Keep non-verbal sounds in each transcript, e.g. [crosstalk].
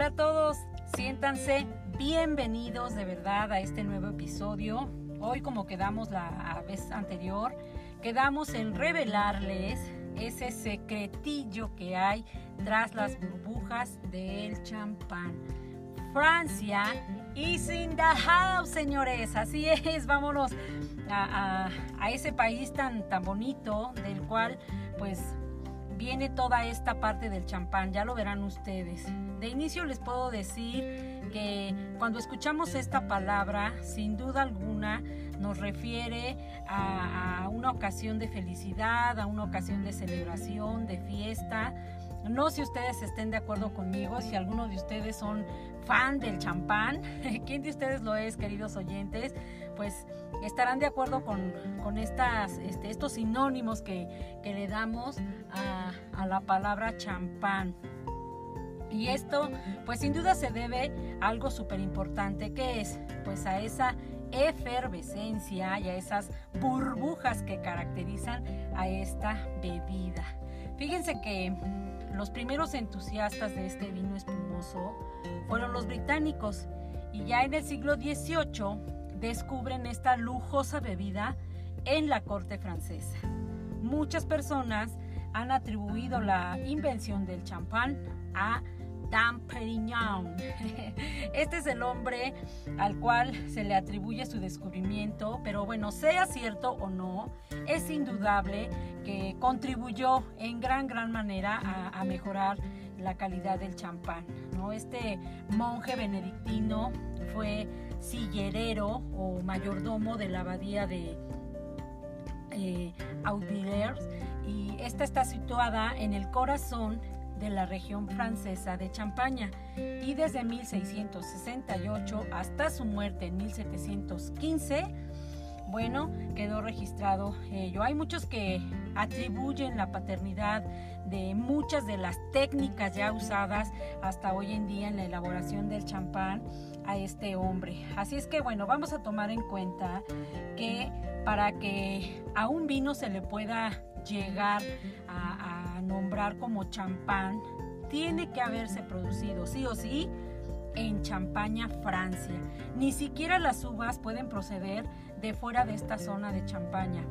Hola a todos, siéntanse bienvenidos de verdad a este nuevo episodio. Hoy como quedamos la vez anterior, quedamos en revelarles ese secretillo que hay tras las burbujas del champán. Francia y in señores. Así es, vámonos a, a, ese país tan, tan bonito del cual pues viene toda esta parte del champán, ya lo verán ustedes. De inicio les puedo decir que cuando escuchamos esta palabra, sin duda alguna, nos refiere a, una ocasión de felicidad, a una ocasión de celebración, de fiesta. No si ustedes estén de acuerdo conmigo, si alguno de ustedes son fan del champán, [laughs] ¿quién de ustedes lo es, queridos oyentes? Pues estarán de acuerdo con, este, estos sinónimos que, que le damos a, a la palabra champán. Y esto, pues sin duda se debe a algo súper importante, que es pues a esa efervescencia y a esas burbujas que caracterizan a esta bebida. Fíjense que los primeros entusiastas de este vino espumoso fueron los británicos y ya en el siglo XVIII descubren esta lujosa bebida en la corte francesa. Muchas personas han atribuido la invención del champán a Dom Perignon. [laughs] Este es el hombre al cual se le atribuye su descubrimiento, pero bueno, sea cierto o no, es indudable que contribuyó en gran, gran manera a, a mejorar la calidad del champán. ¿no? Este monje benedictino fue sillerero o mayordomo de la abadía de eh, y esta está situada en el corazón de la región francesa de Champaña y desde 1668 hasta su muerte en 1715 bueno, quedó registrado ello. Hay muchos que atribuyen la paternidad de muchas de las técnicas ya usadas hasta hoy en día en la elaboración del champán a este hombre. Así es que bueno, vamos a tomar en cuenta que para que a un vino se le pueda llegar a, a nombrar como champán, tiene que haberse producido sí o sí en Champaña, Francia. Ni siquiera las uvas pueden proceder de fuera de esta zona de Champaña.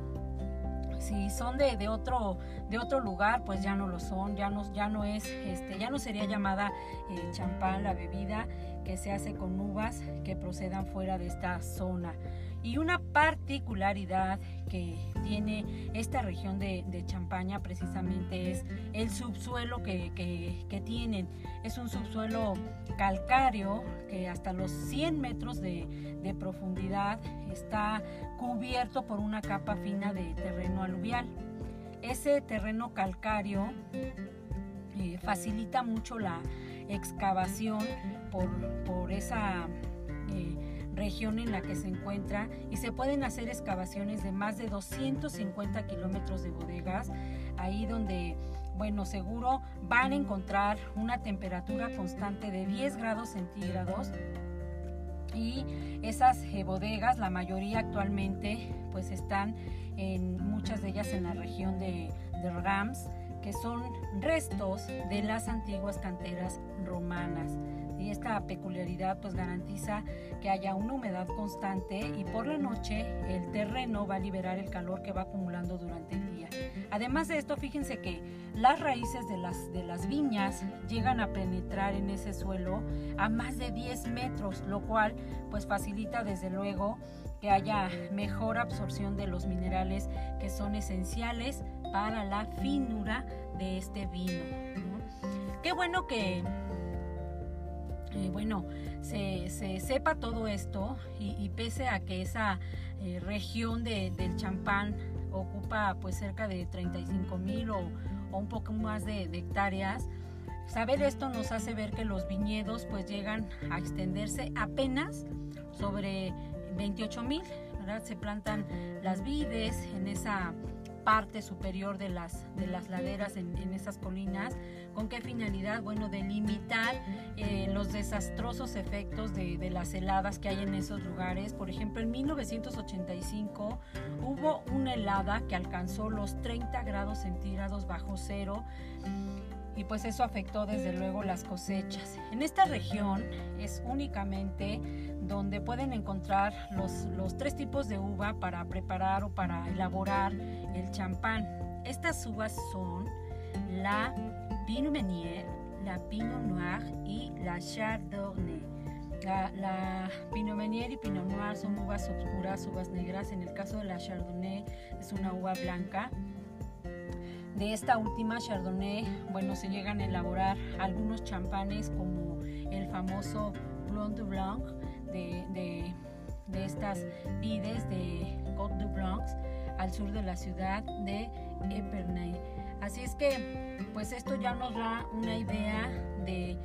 Si son de, otro, de otro lugar, pues ya no lo son, ya no, ya no es, este, ya no sería llamada eh, champán la bebida que se hace con uvas que procedan fuera de esta zona. Y una particularidad que tiene esta región de, Champaña precisamente es el subsuelo que, tienen. Es un subsuelo calcáreo que hasta los 100 metros de, profundidad está cubierto por una capa fina de terreno aluvial. Ese terreno calcáreo eh, facilita mucho la excavación por, por esa... Eh, región en la que se encuentra y se pueden hacer excavaciones de más de 250 kilómetros de bodegas, ahí donde, bueno, seguro van a encontrar una temperatura constante de 10 grados centígrados y esas eh, bodegas, la mayoría actualmente, pues están en muchas de ellas en la región de, de Rams, que son restos de las antiguas canteras romanas y esta peculiaridad pues garantiza que haya una humedad constante y por la noche el terreno va a liberar el calor que va acumulando durante el día. Además de esto, fíjense que las raíces de las, de las viñas llegan a penetrar en ese suelo a más de 10 metros, lo cual pues facilita desde luego que haya mejor absorción de los minerales que son esenciales para la finura de este vino. Qué bueno que bueno, se, sepa todo esto y, pese a que esa eh, región del champán ocupa pues cerca de 35 mil o, un poco más de, hectáreas, saber esto nos hace ver que los viñedos pues llegan a extenderse apenas sobre 28 mil, Se plantan las vides en esa parte superior de las, de las laderas en, esas colinas. ¿Con qué finalidad? Bueno, de limitar eh, los desastrosos efectos de, de, las heladas que hay en esos lugares. Por ejemplo, en 1985 hubo una helada que alcanzó los 30 grados centígrados bajo cero y pues eso afectó desde luego las cosechas. En esta región es únicamente donde pueden encontrar los, los tres tipos de uva para preparar o para elaborar el champán. Estas uvas son la Pinot Meunier, la Pinot Noir y la Chardonnay. La, la, Pinot Meunier y Pinot Noir son uvas oscuras, uvas negras. En el caso de la Chardonnay es una uva blanca. De esta última Chardonnay, bueno, se llegan a elaborar algunos champanes como el famoso Blanc de Blanc de, de, estas vides de Côte de Blanc al sur de la ciudad de Epernay. Así es que, pues esto ya nos da una idea de,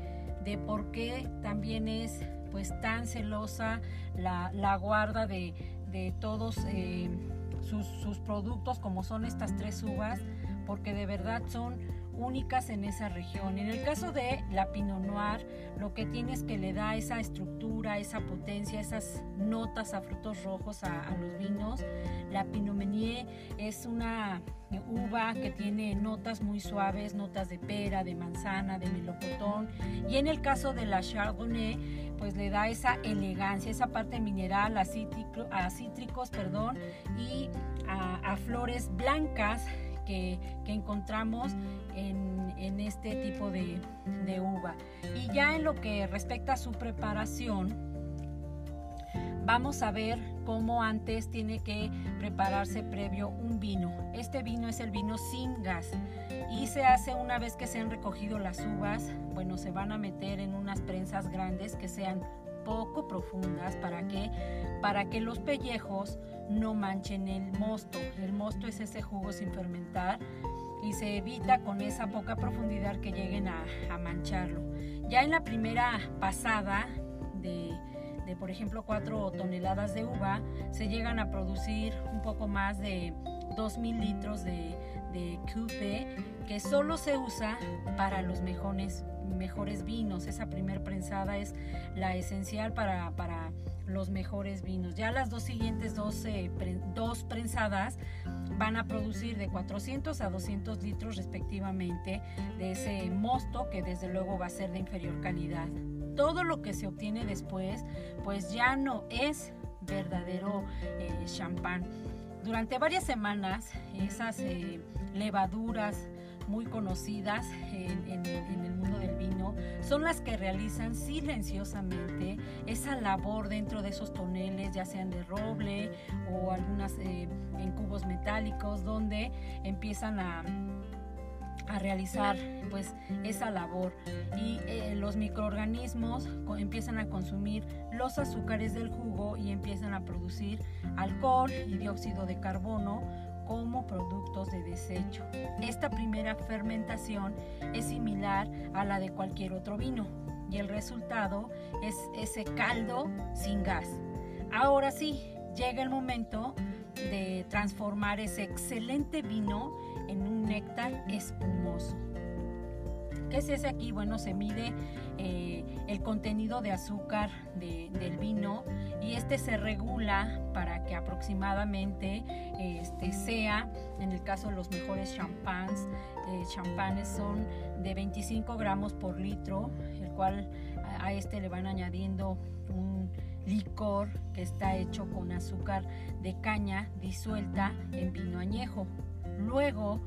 de por qué también es pues tan celosa la, la guarda de, de todos eh, sus, sus productos como son estas tres uvas porque de verdad son únicas en esa región. En el caso de la Pinot Noir, lo que tiene es que le da esa estructura, esa potencia, esas notas a frutos rojos a, a los vinos. La Pinot Meunier es una uva que tiene notas muy suaves, notas de pera, de manzana, de melocotón. Y en el caso de la Chardonnay, pues le da esa elegancia, esa parte mineral a, cítrico, a cítricos perdón, y a, a flores blancas que, encontramos en, en, este tipo de, de uva. Y ya en lo que respecta a su preparación, vamos a ver cómo antes tiene que prepararse previo un vino. Este vino es el vino sin gas y se hace una vez que se han recogido las uvas, bueno, se van a meter en unas prensas grandes que sean poco profundas para que para que los pellejos no manchen el mosto. El mosto es ese jugo sin fermentar y se evita con esa poca profundidad que lleguen a, mancharlo. Ya en la primera pasada de, de, por ejemplo, 4 toneladas de uva, se llegan a producir un poco más de 2.000 litros de, de que solo se usa para los mejores, mejores vinos. Esa primer prensada es la esencial para, para los mejores vinos. Ya las dos siguientes dos, dos prensadas van a producir de 400 a 200 litros respectivamente de ese mosto que desde luego va a ser de inferior calidad. Todo lo que se obtiene después pues ya no es verdadero eh, champán. Durante varias semanas esas eh, levaduras muy conocidas en, el mundo del vino son las que realizan silenciosamente esa labor dentro de esos toneles, ya sean de roble o algunas eh, en cubos metálicos, donde empiezan a a realizar pues esa labor. Y eh, los microorganismos empiezan a consumir los azúcares del jugo y empiezan a producir alcohol y dióxido de carbono como productos de desecho. Esta primera fermentación es similar a la de cualquier otro vino y el resultado es ese caldo sin gas. Ahora sí, llega el momento de transformar ese excelente vino en un néctar espumoso. ¿Qué se aquí? Bueno, se mide eh, el contenido de azúcar de, del vino y este se regula para que aproximadamente este, sea, en el caso de los mejores champans, eh, champanes son de 25 gramos por litro, el cual a este le van añadiendo un licor que está hecho con azúcar de caña disuelta en vino añejo. Luego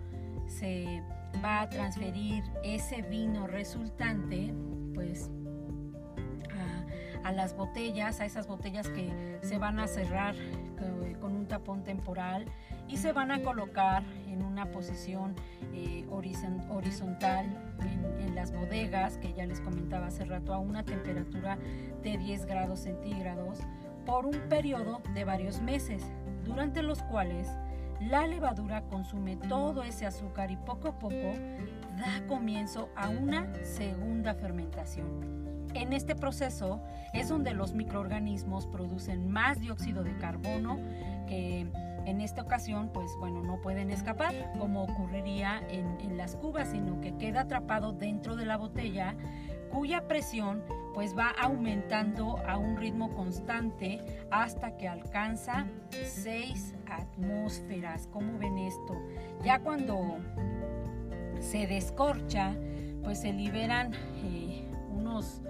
se va a transferir ese vino resultante pues a, las botellas, a esas botellas que se van a cerrar con un tapón temporal y se van a colocar en una posición eh, horizontal en, en, las bodegas que ya les comentaba hace rato a una temperatura de 10 grados centígrados por un periodo de varios meses durante los cuales la levadura consume todo ese azúcar y poco a poco da comienzo a una segunda fermentación. En este proceso es donde los microorganismos producen más dióxido de carbono que en esta ocasión pues bueno no pueden escapar como ocurriría en, las cubas sino que queda atrapado dentro de la botella cuya presión pues va aumentando a un ritmo constante hasta que alcanza 6 atmósferas. ¿Cómo ven esto? Ya cuando se descorcha, pues se liberan unos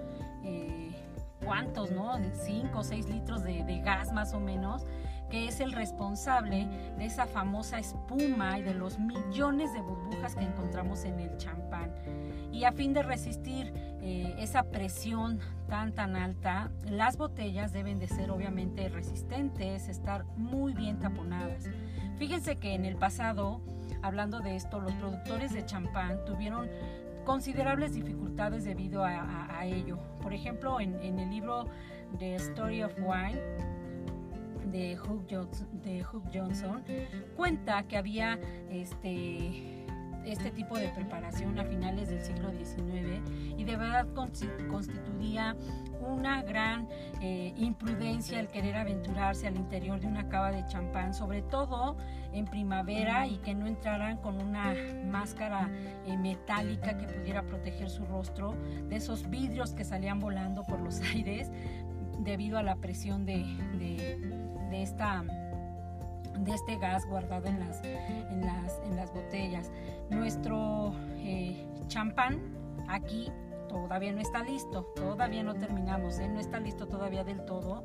cuantos, ¿no? 5 o 6 litros de, de gas más o menos que es el responsable de esa famosa espuma y de los millones de burbujas que encontramos en el champán. Y a fin de resistir eh, esa presión tan tan alta, las botellas deben de ser obviamente resistentes, estar muy bien taponadas. Fíjense que en el pasado, hablando de esto, los productores de champán tuvieron considerables dificultades debido a, ello. Por ejemplo, en, el libro The Story of Wine, de Hugh, de Johnson cuenta que había este, este tipo de preparación a finales del siglo XIX y de verdad constituía una gran eh, imprudencia el querer aventurarse al interior de una cava de champán, sobre todo en primavera y que no entraran con una máscara eh, metálica que pudiera proteger su rostro de esos vidrios que salían volando por los [laughs] aires debido a la presión de de, esta, de este gas guardado en las, en las, en las botellas. Nuestro eh, champán aquí todavía no está listo, todavía no terminamos, ¿eh? no está listo todavía del todo.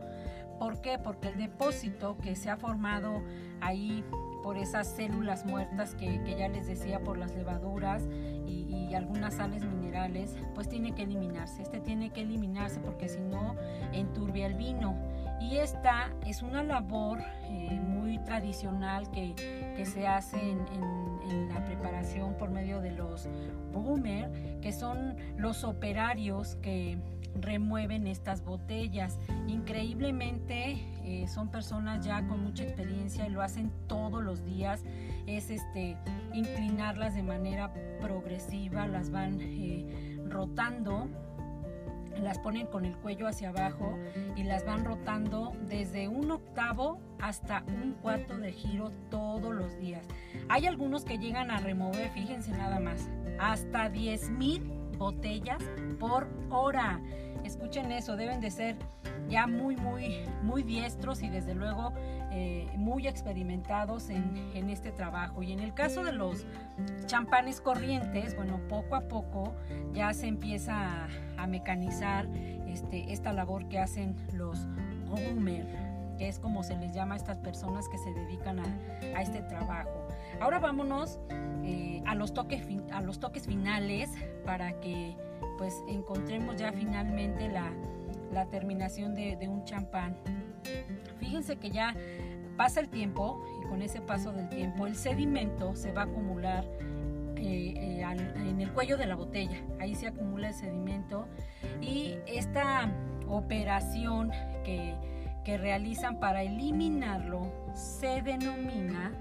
¿Por qué? Porque el depósito que se ha formado ahí por esas células muertas que, ya les decía, por las levaduras y, algunas sales minerales, pues tiene que eliminarse. Este tiene que eliminarse porque si no enturbia el vino. Y esta es una labor eh, muy tradicional que, se hace en, la preparación por medio de los boomer, que son los operarios que remueven estas botellas. Increíblemente eh, son personas ya con mucha experiencia y lo hacen todos los días. Es este inclinarlas de manera progresiva, las van eh, rotando las ponen con el cuello hacia abajo y las van rotando desde un octavo hasta un cuarto de giro todos los días. Hay algunos que llegan a remover, fíjense nada más, hasta 10 mil botellas por hora. Escuchen eso, deben de ser ya muy, muy, muy diestros y desde luego eh, muy experimentados en, este trabajo. Y en el caso de los champanes corrientes, bueno, poco a poco ya se empieza a, mecanizar este, esta labor que hacen los groomer, que es como se les llama a estas personas que se dedican a, este trabajo. Ahora vámonos eh, a, los toques, a los toques finales para que pues encontremos ya finalmente la, la terminación de un champán. Fíjense que ya pasa el tiempo y con ese paso del tiempo el sedimento se va a acumular eh, eh, en el cuello de la botella. Ahí se acumula el sedimento y esta operación que, que realizan para eliminarlo se denomina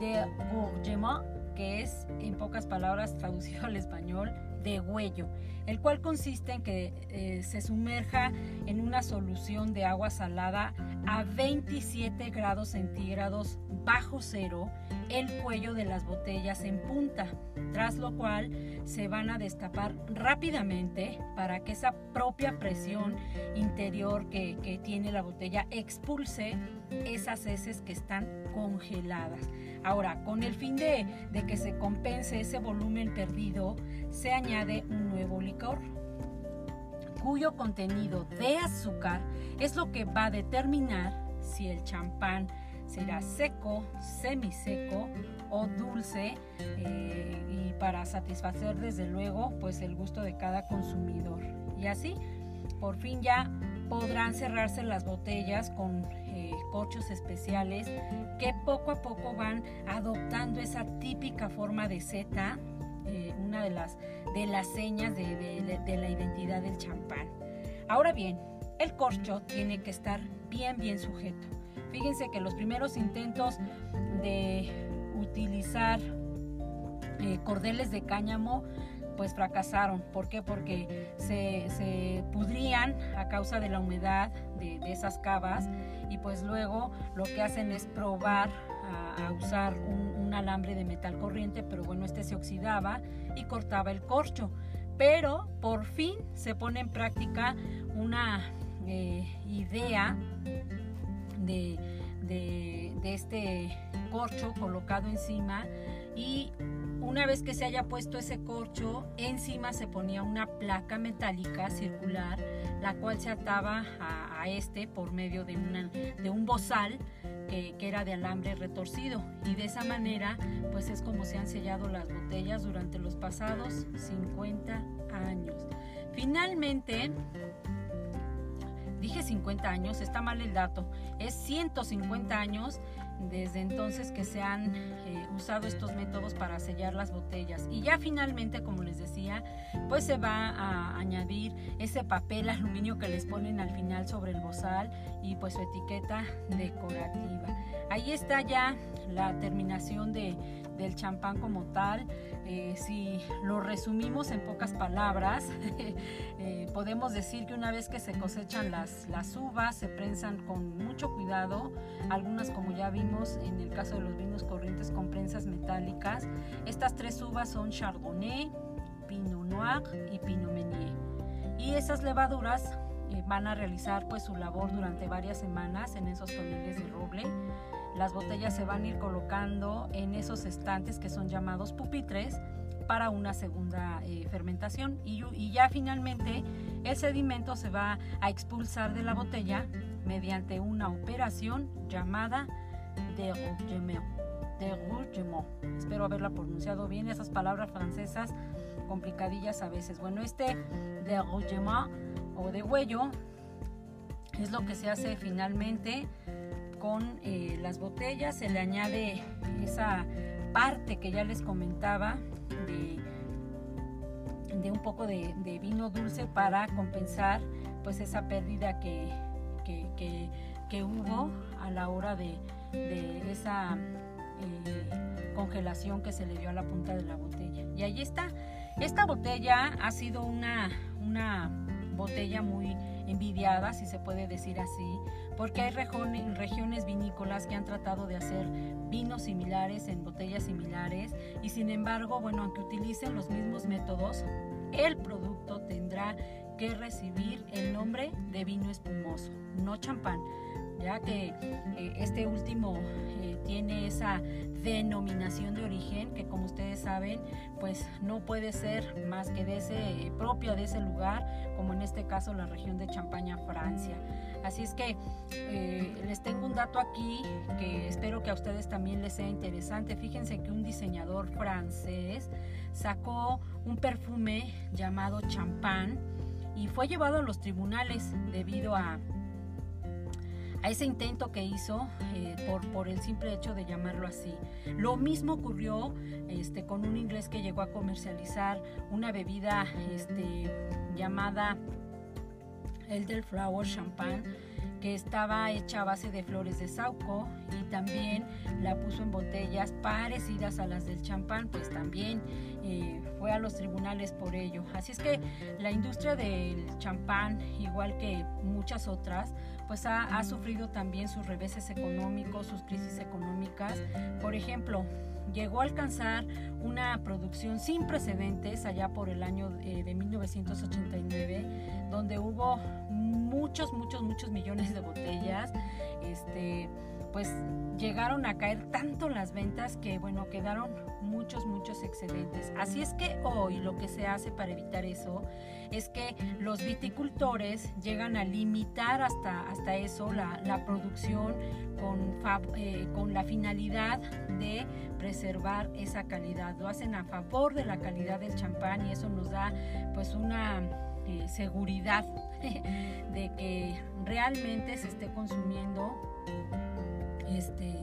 de bourgement, que es en pocas palabras traducido al español de huello, el cual consiste en que eh, se sumerja en una solución de agua salada a 27 grados centígrados bajo cero el cuello de las botellas en punta, tras lo cual se van a destapar rápidamente para que esa propia presión interior que, tiene la botella expulse esas heces que están congeladas. Ahora, con el fin de, que se compense ese volumen perdido, se añade un nuevo licor cuyo contenido de azúcar es lo que va a determinar si el champán será seco, semiseco o dulce eh, y para satisfacer desde luego pues el gusto de cada consumidor. Y así, por fin ya podrán cerrarse las botellas con eh, cochos especiales que poco a poco van adoptando esa típica forma de seta, eh, una de las, de las señas de, de la identidad del champán. Ahora bien, el corcho tiene que estar bien, bien sujeto. Fíjense que los primeros intentos de utilizar eh, cordeles de cáñamo pues fracasaron. ¿Por qué? Porque se, pudrían a causa de la humedad de, esas cavas y pues luego lo que hacen es probar a, usar un, alambre de metal corriente, pero bueno, este se oxidaba y cortaba el corcho. Pero por fin se pone en práctica una eh, idea de, de este corcho colocado encima y Una vez que se haya puesto ese corcho, encima se ponía una placa metálica circular, la cual se ataba a, este por medio de, de un bozal que, era de alambre retorcido. Y de esa manera, pues es como se han sellado las botellas durante los pasados 50 años. Finalmente, dije 50 años, está mal el dato, es 150 años desde entonces que se han eh, usado estos métodos para sellar las botellas. Y ya finalmente, como les decía, pues se va a añadir ese papel [laughs] aluminio que les ponen al final sobre el bozal y pues su etiqueta decorativa. Ahí está ya la terminación de, del champán como tal. Eh, si lo resumimos en pocas palabras, [laughs] eh, podemos decir que una vez que se cosechan las, las uvas, se prensan con mucho cuidado, algunas como ya vimos en el caso de los vinos corrientes con prensas metálicas. Estas tres uvas son Chardonnay, Pinot Noir y Pinot Meunier. Y esas levaduras eh, van a realizar pues su labor durante varias semanas en esos toneles de roble las botellas se van a ir colocando en esos estantes que son llamados pupitres para una segunda eh, fermentación y, ya finalmente el sedimento se va a expulsar de la botella mediante una operación llamada. Déroulement. Espero haberla pronunciado bien, esas palabras francesas complicadillas a veces. Bueno, este déroulement o de huello es lo que se hace finalmente con eh, las botellas, se le añade esa parte que ya les comentaba de, de un poco de, vino dulce para compensar pues esa pérdida que, que, hubo a la hora de, esa eh, congelación que se le dio a la punta de la botella. Y ahí está. Esta botella ha sido una, una botella muy envidiada, si se puede decir así, porque hay regiones vinícolas que han tratado de hacer vinos similares en botellas similares y sin embargo, bueno, aunque utilicen los mismos métodos, el producto tendrá que recibir el nombre de vino espumoso, no champán ya que eh, este último eh, tiene esa denominación de origen que como ustedes saben pues no puede ser más que de ese propio de ese lugar como en este caso la región de Champaña Francia. Así es que eh, les tengo un dato aquí que espero que a ustedes también les sea interesante. Fíjense que un diseñador francés sacó un perfume llamado champán y fue llevado a los tribunales debido a a ese intento que hizo eh, por, por el simple hecho de llamarlo así. Lo mismo ocurrió este, con un inglés que llegó a comercializar una bebida este, llamada Elderflower Champagne que estaba hecha a base de flores de sauco y también la puso en botellas parecidas a las del champán, pues también eh, fue a los tribunales por ello. Así es que la industria del champán, igual que muchas otras, pues ha, ha sufrido también sus reveses económicos, sus crisis económicas. Por ejemplo, llegó a alcanzar una producción sin precedentes allá por el año eh, de 1989, donde hubo muchos, muchos, muchos millones de botellas. Este, pues llegaron a caer tanto las ventas que bueno, quedaron muchos, muchos excedentes. Así es que hoy lo que se hace para evitar eso es que los viticultores llegan a limitar hasta, hasta eso la, producción con, eh, con la finalidad de preservar esa calidad. Lo hacen a favor de la calidad del champán y eso nos da pues una eh, seguridad [laughs] de que realmente se esté consumiendo este,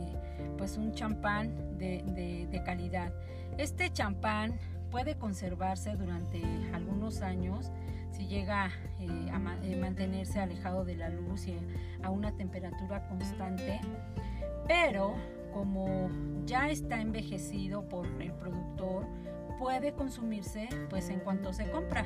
pues un champán de, calidad. Este champán puede conservarse durante algunos años si llega eh, a eh, mantenerse alejado de la luz y a una temperatura constante, pero como ya está envejecido por el productor, puede consumirse pues en cuanto se compra.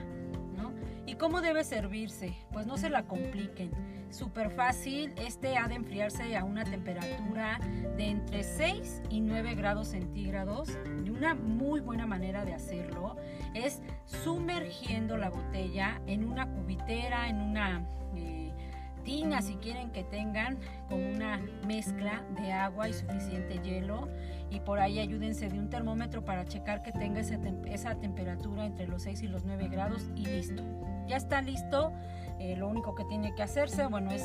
¿Y cómo debe servirse? Pues no se la compliquen. Súper fácil, este ha de enfriarse a una temperatura de entre 6 y 9 grados centígrados. Y una muy buena manera de hacerlo es sumergiendo la botella en una cubitera, en una... Eh, tina si quieren que tengan con una mezcla de agua y suficiente hielo y por ahí ayúdense de un termómetro para checar que tenga esa temperatura entre los 6 y los 9 grados y listo. Ya está listo. Eh, lo único que tiene que hacerse, bueno, es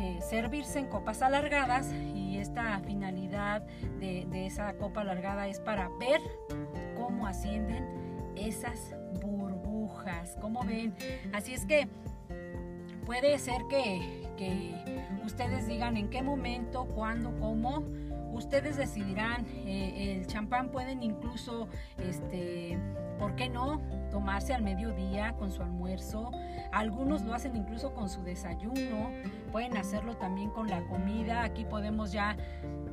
eh, servirse en copas alargadas y esta finalidad de, esa copa alargada es para ver cómo ascienden esas burbujas, como ven. Así es que puede ser que, que ustedes digan en qué momento, cuándo, cómo ustedes decidirán. Eh, el champán pueden incluso, este, ¿por qué no? Tomarse al mediodía con su almuerzo. Algunos lo hacen incluso con su desayuno. Pueden hacerlo también con la comida. Aquí podemos ya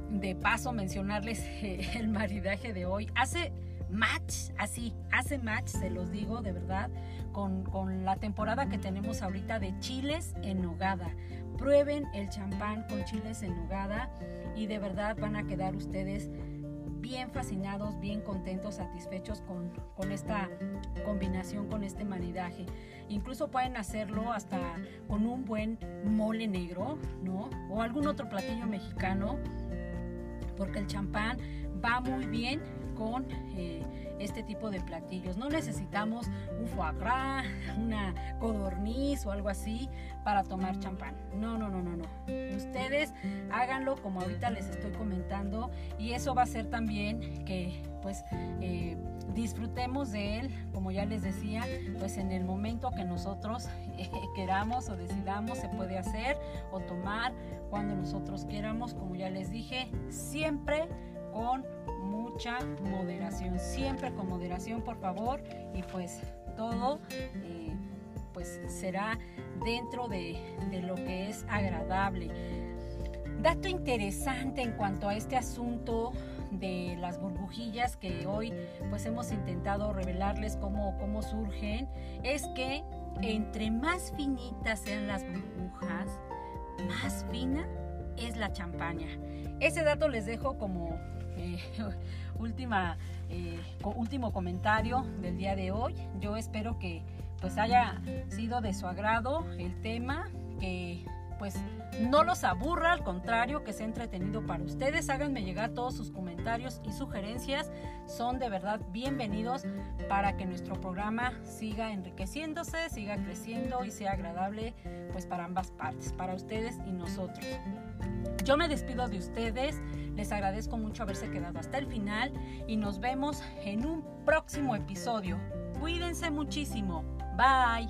de paso mencionarles [laughs] el maridaje de hoy. Hace match, así, hace match, se los digo de verdad, con, con la temporada que tenemos ahorita de chiles en nogada. Prueben el champán con chiles en nogada y de verdad van a quedar ustedes bien fascinados, bien contentos, satisfechos con, con, esta combinación, con este maridaje. Incluso pueden hacerlo hasta con un buen mole negro, ¿no? O algún otro platillo mexicano, porque el champán va muy bien con eh, este tipo de platillos. No necesitamos un foie gras, [laughs] una codorniz o algo así para tomar champán. No, no, no, no, no. Ustedes háganlo como ahorita les estoy comentando y eso va a ser también que pues eh, disfrutemos de él, como ya les decía, pues en el momento que nosotros [laughs] eh, queramos o decidamos se puede hacer o tomar cuando nosotros queramos, como ya les dije, siempre con moderación, siempre con moderación por favor y pues todo eh, pues será dentro de, de lo que es agradable. Dato interesante en cuanto a este asunto de las burbujillas que hoy pues hemos intentado revelarles cómo, cómo surgen es que entre más finitas sean las burbujas, más fina es la champaña. Ese dato les dejo como [laughs] última, eh, último comentario del día de hoy. Yo espero que pues haya sido de su agrado el tema, que pues no los aburra, al contrario, que sea entretenido para ustedes. Háganme llegar todos sus comentarios y sugerencias. Son de verdad bienvenidos para que nuestro programa siga enriqueciéndose, siga creciendo y sea agradable pues para ambas partes, para ustedes y nosotros. Yo me despido de ustedes, les agradezco mucho haberse quedado hasta el final y nos vemos en un próximo episodio. Cuídense muchísimo. Bye.